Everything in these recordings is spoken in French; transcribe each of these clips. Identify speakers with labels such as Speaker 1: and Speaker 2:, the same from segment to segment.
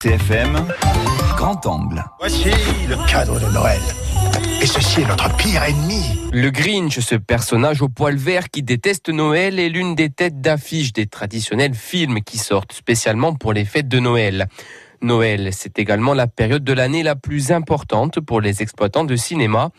Speaker 1: TFM, grand angle.
Speaker 2: Voici le cadre de Noël. Et ceci est notre pire ennemi.
Speaker 3: Le Grinch, ce personnage au poil vert qui déteste Noël, est l'une des têtes d'affiche des traditionnels films qui sortent spécialement pour les fêtes de Noël. Noël, c'est également la période de l'année la plus importante pour les exploitants de cinéma.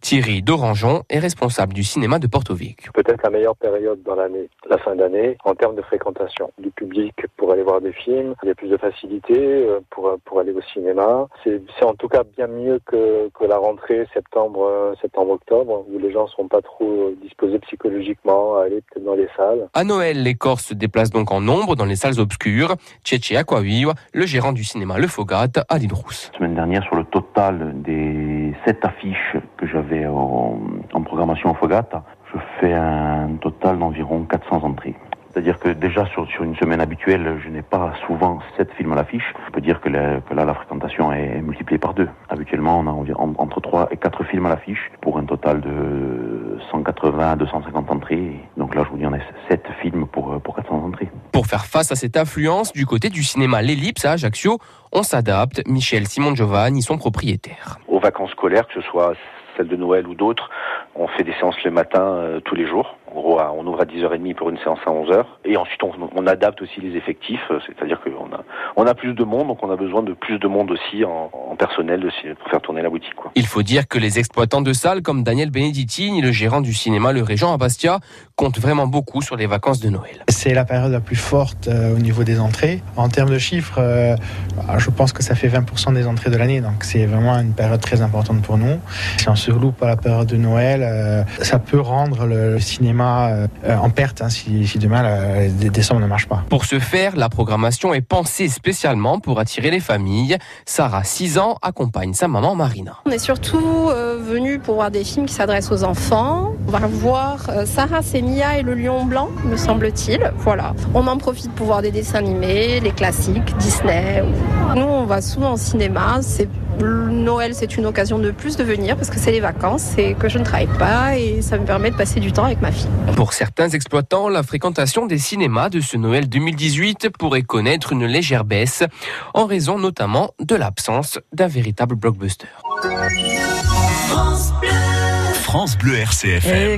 Speaker 3: Thierry Dorangeon est responsable du cinéma de Porto Vecchio.
Speaker 4: Peut-être la meilleure période dans l'année, la fin d'année, en termes de fréquentation du public pour aller voir des films. Il y a plus de facilité euh, pour, pour aller au cinéma. C'est en tout cas bien mieux que, que la rentrée septembre, euh, septembre-octobre, où les gens ne sont pas trop disposés psychologiquement à aller peut-être dans les salles.
Speaker 3: À Noël, les Corses se déplacent donc en nombre dans les salles obscures. Tchétché Aquaviva, le gérant du cinéma Le Fogat à Lille Rousse.
Speaker 5: La semaine dernière, sur le total des sept affiches que j'avais en, programmation au Fogat, je fais un total d'environ 400 entrées. C'est-à-dire que déjà sur, une semaine habituelle, je n'ai pas souvent sept films à l'affiche. Je peux dire que, la, là, la fréquentation est multipliée par deux. Habituellement, on a entre trois et quatre films à l'affiche pour un total de 180 à 250 entrées. Donc là, je vous dis, on a sept films Pour
Speaker 3: faire face à cette affluence, du côté du cinéma L'Ellipse à Ajaccio, on s'adapte. Michel Simon Giovanni, son propriétaire.
Speaker 6: Aux vacances scolaires, que ce soit celles de Noël ou d'autres, on fait des séances le matin euh, tous les jours. 10h30 pour une séance à 11h. Et ensuite, on, on adapte aussi les effectifs. C'est-à-dire qu'on a, on a plus de monde, donc on a besoin de plus de monde aussi en, en personnel aussi, pour faire tourner la boutique. Quoi.
Speaker 3: Il faut dire que les exploitants de salles comme Daniel Benedettini, le gérant du cinéma Le Régent à Bastia, comptent vraiment beaucoup sur les vacances de Noël.
Speaker 7: C'est la période la plus forte euh, au niveau des entrées. En termes de chiffres, euh, je pense que ça fait 20% des entrées de l'année. Donc c'est vraiment une période très importante pour nous. Si on se loupe à la période de Noël, euh, ça peut rendre le cinéma euh, en perte hein, si, si, demain la, décembre ne marche pas.
Speaker 3: Pour ce faire, la programmation est pensée spécialement pour attirer les familles. Sarah, 6 ans, accompagne sa maman Marina.
Speaker 8: On est surtout euh, venu pour voir des films qui s'adressent aux enfants. On va voir euh, Sarah, c'est Mia et le lion blanc, me semble-t-il. Voilà. On en profite pour voir des dessins animés, les classiques, Disney. Nous, on va souvent au cinéma. C'est Noël, c'est une occasion de plus de venir parce que c'est les vacances et que je ne travaille pas et ça me permet de passer du temps avec ma fille.
Speaker 3: Pour certains exploitants, la fréquentation des cinémas de ce Noël 2018 pourrait connaître une légère baisse en raison notamment de l'absence d'un véritable blockbuster.
Speaker 1: France Bleu, France Bleu RCFM.